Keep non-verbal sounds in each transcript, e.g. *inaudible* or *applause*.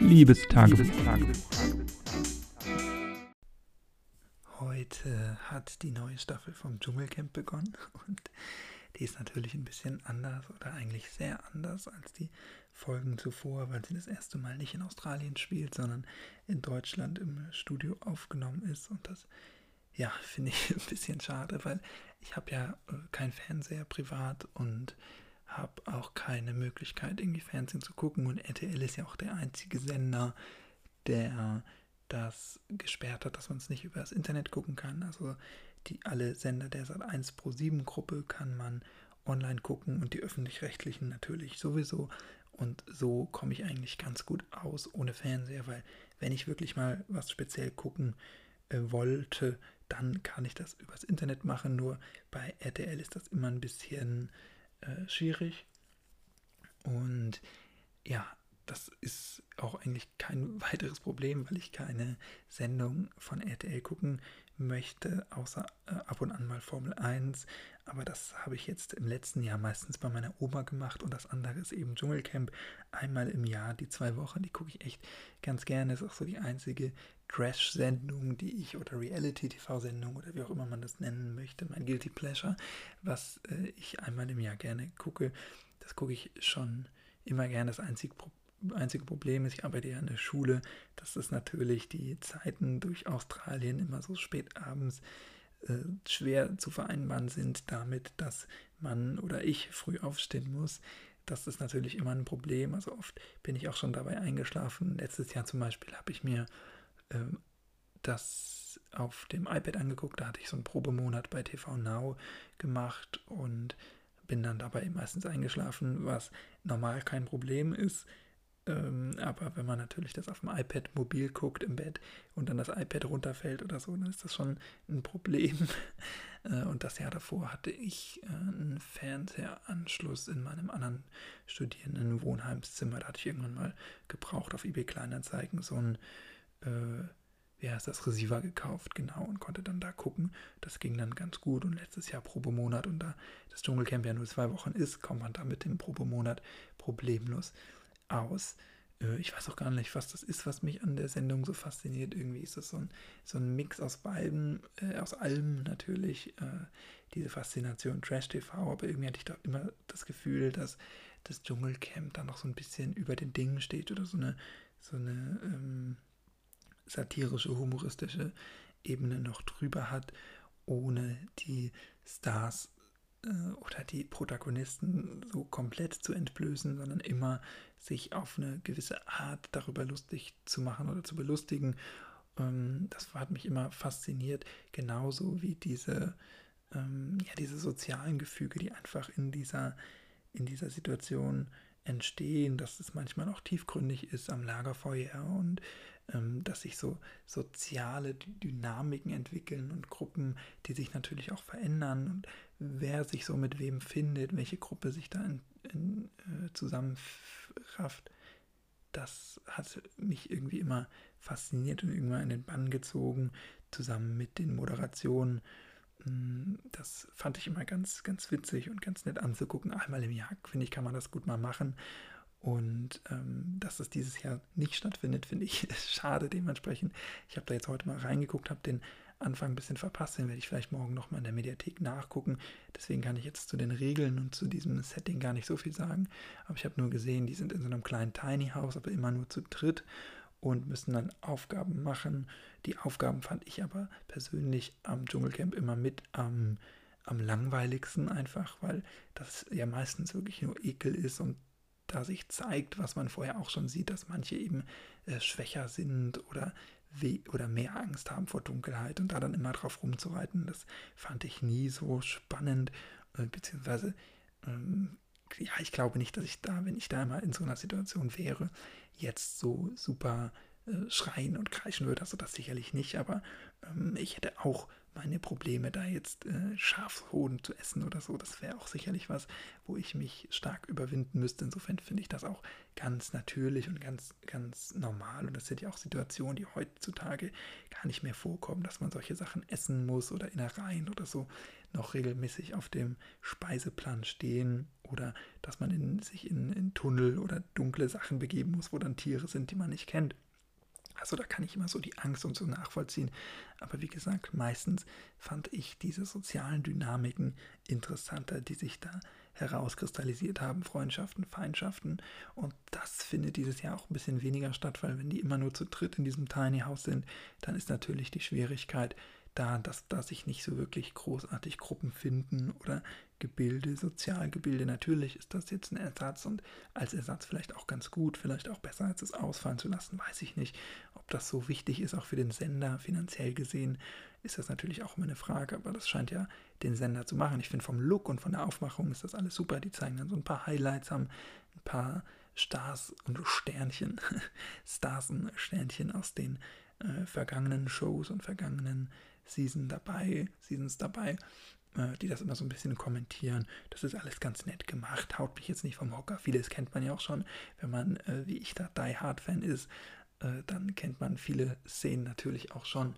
Liebestagebuch. Heute hat die neue Staffel vom Dschungelcamp begonnen *laughs* und die ist natürlich ein bisschen anders oder eigentlich sehr anders als die Folgen zuvor, weil sie das erste Mal nicht in Australien spielt, sondern in Deutschland im Studio aufgenommen ist und das ja, *laughs* finde ich ein bisschen schade, weil ich habe ja äh, kein Fernseher privat und habe auch keine Möglichkeit, irgendwie Fernsehen zu gucken. Und RTL ist ja auch der einzige Sender, der das gesperrt hat, dass man es nicht über das Internet gucken kann. Also die alle Sender der Sat1 Pro 7 Gruppe kann man online gucken und die öffentlich-rechtlichen natürlich sowieso. Und so komme ich eigentlich ganz gut aus ohne Fernseher, weil wenn ich wirklich mal was speziell gucken äh, wollte, dann kann ich das übers Internet machen. Nur bei RTL ist das immer ein bisschen äh, schwierig. Und ja, das ist auch eigentlich kein *laughs* weiteres Problem, weil ich keine Sendung von RTL gucken möchte, außer äh, ab und an mal Formel 1. Aber das habe ich jetzt im letzten Jahr meistens bei meiner Oma gemacht und das andere ist eben Dschungelcamp. Einmal im Jahr, die zwei Wochen, die gucke ich echt ganz gerne. Ist auch so die einzige Crash-Sendung, die ich oder Reality-TV-Sendung oder wie auch immer man das nennen möchte, mein Guilty Pleasure, was äh, ich einmal im Jahr gerne gucke. Das gucke ich schon immer gerne. Das einzige Problem einzige Problem ist, ich arbeite ja in der Schule, dass es natürlich die Zeiten durch Australien immer so spät abends äh, schwer zu vereinbaren sind damit, dass man oder ich früh aufstehen muss. Das ist natürlich immer ein Problem. Also oft bin ich auch schon dabei eingeschlafen. Letztes Jahr zum Beispiel habe ich mir äh, das auf dem iPad angeguckt. Da hatte ich so einen Probemonat bei TV Now gemacht und bin dann dabei meistens eingeschlafen, was normal kein Problem ist. Ähm, aber wenn man natürlich das auf dem iPad mobil guckt im Bett und dann das iPad runterfällt oder so, dann ist das schon ein Problem. *laughs* Äh, und das Jahr davor hatte ich äh, einen Fernsehanschluss in meinem anderen studierenden Wohnheimszimmer. Da hatte ich irgendwann mal gebraucht auf eBay Kleinanzeigen so ein, äh, wie heißt das, Receiver gekauft, genau, und konnte dann da gucken. Das ging dann ganz gut und letztes Jahr Probemonat und da das Dschungelcamp ja nur zwei Wochen ist, kommt man da mit dem Probemonat problemlos aus. Äh, ich weiß auch gar nicht, was das ist, was mich an der Sendung so fasziniert. Irgendwie ist das so ein, so ein Mix aus beiden, äh, aus allem natürlich, äh, diese Faszination Trash-TV, aber irgendwie hatte ich doch immer das Gefühl, dass das Dschungelcamp da noch so ein bisschen über den Dingen steht oder so eine, so eine ähm, satirische, humoristische Ebene noch drüber hat, ohne die Stars oder die Protagonisten so komplett zu entblößen, sondern immer sich auf eine gewisse Art darüber lustig zu machen oder zu belustigen. Ähm, das hat mich immer fasziniert, genauso wie diese, ähm, ja, diese sozialen Gefüge, die einfach in dieser, in dieser Situation entstehen, dass es manchmal auch tiefgründig ist am Lagerfeuer und ähm, dass sich so soziale Dynamiken entwickeln und Gruppen, die sich natürlich auch verändern und wer sich so mit wem findet, welche Gruppe sich da in, in, äh, zusammenrafft, das hat mich irgendwie immer fasziniert und irgendwann in den Bann gezogen, zusammen mit den Moderationen. Mm, das fand ich immer ganz, ganz witzig und ganz nett anzugucken. Einmal im Jahr, finde ich, kann man das gut mal machen. Und ähm, dass es dieses Jahr nicht stattfindet, finde ich *laughs* schade dementsprechend. Ich habe da jetzt heute mal reingeguckt, habe den Anfang ein bisschen verpasst, den werde ich vielleicht morgen nochmal in der Mediathek nachgucken. Deswegen kann ich jetzt zu den Regeln und zu diesem Setting gar nicht so viel sagen. Aber ich habe nur gesehen, die sind in so einem kleinen Tiny House, aber immer nur zu dritt und müssen dann Aufgaben machen. Die Aufgaben fand ich aber persönlich am Dschungelcamp immer mit am, am langweiligsten einfach, weil das ja meistens wirklich nur Ekel ist und da sich zeigt, was man vorher auch schon sieht, dass manche eben äh, schwächer sind oder, oder mehr Angst haben vor Dunkelheit und da dann immer drauf rumzureiten, das fand ich nie so spannend, äh, beziehungsweise ähm, ja, ich glaube nicht, dass ich da, wenn ich da mal in so einer Situation wäre, jetzt so super äh, schreien und kreischen würde, also das sicherlich nicht, aber ähm, ich hätte auch meine Probleme, da jetzt äh, Schafshoden zu essen oder so. Das wäre auch sicherlich was, wo ich mich stark überwinden müsste. Insofern finde ich das auch ganz natürlich und ganz, ganz normal. Und das sind ja auch Situationen, die heutzutage gar nicht mehr vorkommen, dass man solche Sachen essen muss oder Innereien oder so noch regelmäßig auf dem Speiseplan stehen oder dass man in, sich in, in Tunnel oder dunkle Sachen begeben muss, wo dann Tiere sind, die man nicht kennt. Also da kann ich immer so die Angst und so nachvollziehen. Aber wie gesagt, meistens fand ich diese sozialen Dynamiken interessanter, die sich da herauskristallisiert haben, Freundschaften, Feindschaften. Und das findet dieses Jahr auch ein bisschen weniger statt, weil wenn die immer nur zu dritt in diesem Tiny House sind, dann ist natürlich die Schwierigkeit, da, dass da sich nicht so wirklich großartig Gruppen finden oder Gebilde, Sozialgebilde. Natürlich ist das jetzt ein Ersatz und als Ersatz vielleicht auch ganz gut, vielleicht auch besser als es ausfallen zu lassen, weiß ich nicht. Ob das so wichtig ist, auch für den Sender finanziell gesehen, ist das natürlich auch immer eine Frage, aber das scheint ja den Sender zu machen. Ich finde vom Look und von der Aufmachung ist das alles super. Die zeigen dann so ein paar Highlights, haben ein paar Stars und Sternchen, *laughs* Stars und Sternchen aus den äh, vergangenen Shows und vergangenen Season dabei, Seasons dabei, äh, die das immer so ein bisschen kommentieren. Das ist alles ganz nett gemacht, haut mich jetzt nicht vom Hocker. Vieles kennt man ja auch schon, wenn man, äh, wie ich da, Die Hard Fan ist, äh, dann kennt man viele Szenen natürlich auch schon,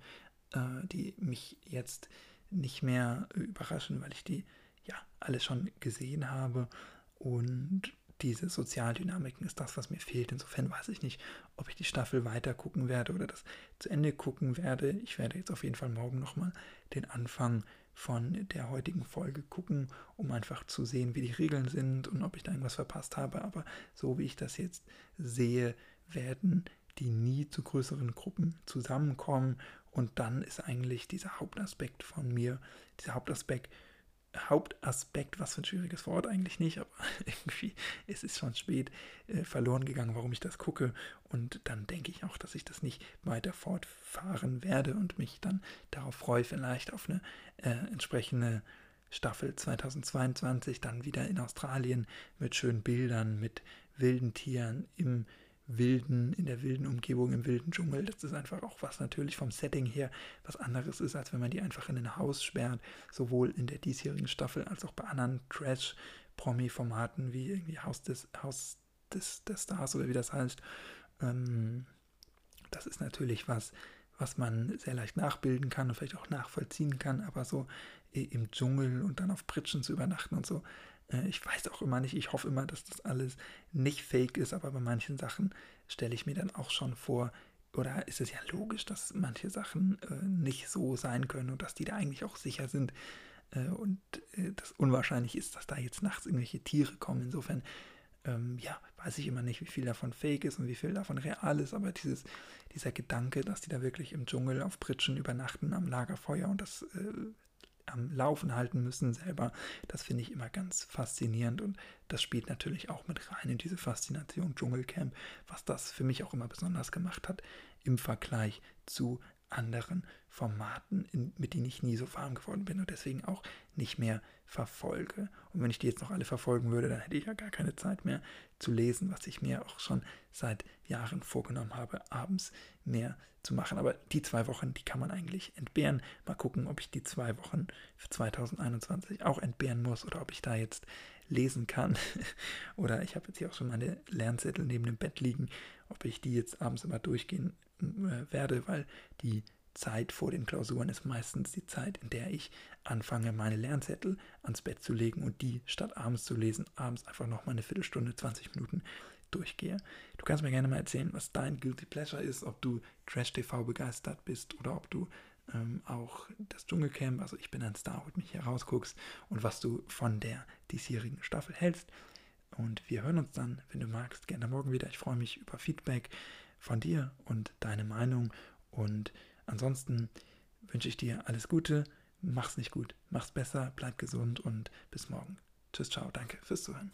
äh, die mich jetzt nicht mehr überraschen, weil ich die ja alles schon gesehen habe und diese Sozialdynamiken ist das, was mir fehlt. Insofern weiß ich nicht, ob ich die Staffel weiter gucken werde oder das zu Ende gucken werde. Ich werde jetzt auf jeden Fall morgen nochmal den Anfang von der heutigen Folge gucken, um einfach zu sehen, wie die Regeln sind und ob ich da irgendwas verpasst habe. Aber so wie ich das jetzt sehe, werden die nie zu größeren Gruppen zusammenkommen. Und dann ist eigentlich dieser Hauptaspekt von mir, dieser Hauptaspekt Hauptaspekt, was für ein schwieriges Wort eigentlich nicht, aber *laughs* irgendwie es ist schon spät äh, verloren gegangen, warum ich das gucke. Und dann denke ich auch, dass ich das nicht weiter fortfahren werde und mich dann darauf freue, vielleicht auf eine äh, entsprechende Staffel 2022 dann wieder in Australien mit schönen Bildern, mit wilden Tieren im wilden, in der wilden Umgebung, im wilden Dschungel. Das ist einfach auch was natürlich vom Setting her was anderes ist, als wenn man die einfach in ein Haus sperrt, sowohl in der diesjährigen Staffel als auch bei anderen Trash-Promi-Formaten wie irgendwie Haus des, Haus des, des Stars oder wie das heißt. Ähm, das ist natürlich was, was man sehr leicht nachbilden kann und vielleicht auch nachvollziehen kann, aber so im Dschungel und dann auf Pritschen zu übernachten und so, äh, ich weiß auch immer nicht, ich hoffe immer, dass das alles nicht fake ist, aber bei manchen Sachen stelle ich mir dann auch schon vor, oder ist es ja logisch, dass manche Sachen äh, nicht so sein können und dass die da eigentlich auch sicher sind äh, und äh, das unwahrscheinlich ist, dass da jetzt nachts irgendwelche Tiere kommen. Insofern, ähm, ja, weiß ich immer nicht, wie viel davon fake ist und wie viel davon real ist, aber dieses, dieser Gedanke, dass die da wirklich im Dschungel auf Pritschen übernachten am Lagerfeuer und das äh, am Laufen halten müssen selber. Das finde ich immer ganz faszinierend und das spielt natürlich auch mit rein in diese Faszination Dschungelcamp, was das für mich auch immer besonders gemacht hat im Vergleich zu anderen Formaten, in, mit denen ich nie so warm geworden bin und deswegen auch nicht mehr verfolge. Und wenn ich die jetzt noch alle verfolgen würde, dann hätte ich ja gar keine Zeit mehr zu lesen, was ich mir auch schon seit Jahren vorgenommen habe, abends mehr zu machen. Aber die zwei Wochen, die kann man eigentlich entbehren. Mal gucken, ob ich die zwei Wochen für 2021 auch entbehren muss oder ob ich da jetzt lesen kann. *laughs* oder ich habe jetzt hier auch schon meine Lernzettel neben dem Bett liegen, ob ich die jetzt abends immer durchgehen werde, weil die Zeit vor den Klausuren ist meistens die Zeit, in der ich anfange, meine Lernzettel ans Bett zu legen und die statt abends zu lesen, abends einfach noch mal eine Viertelstunde, 20 Minuten durchgehe. Du kannst mir gerne mal erzählen, was dein Guilty Pleasure ist, ob du Trash-TV begeistert bist oder ob du ähm, auch das Dschungelcamp, also ich bin ein Star, mit mich hier rausguckst und was du von der diesjährigen Staffel hältst. Und wir hören uns dann, wenn du magst, gerne morgen wieder. Ich freue mich über Feedback von dir und deine Meinung. Und ansonsten wünsche ich dir alles Gute. Mach's nicht gut, mach's besser, bleib gesund und bis morgen. Tschüss, ciao, danke fürs Zuhören.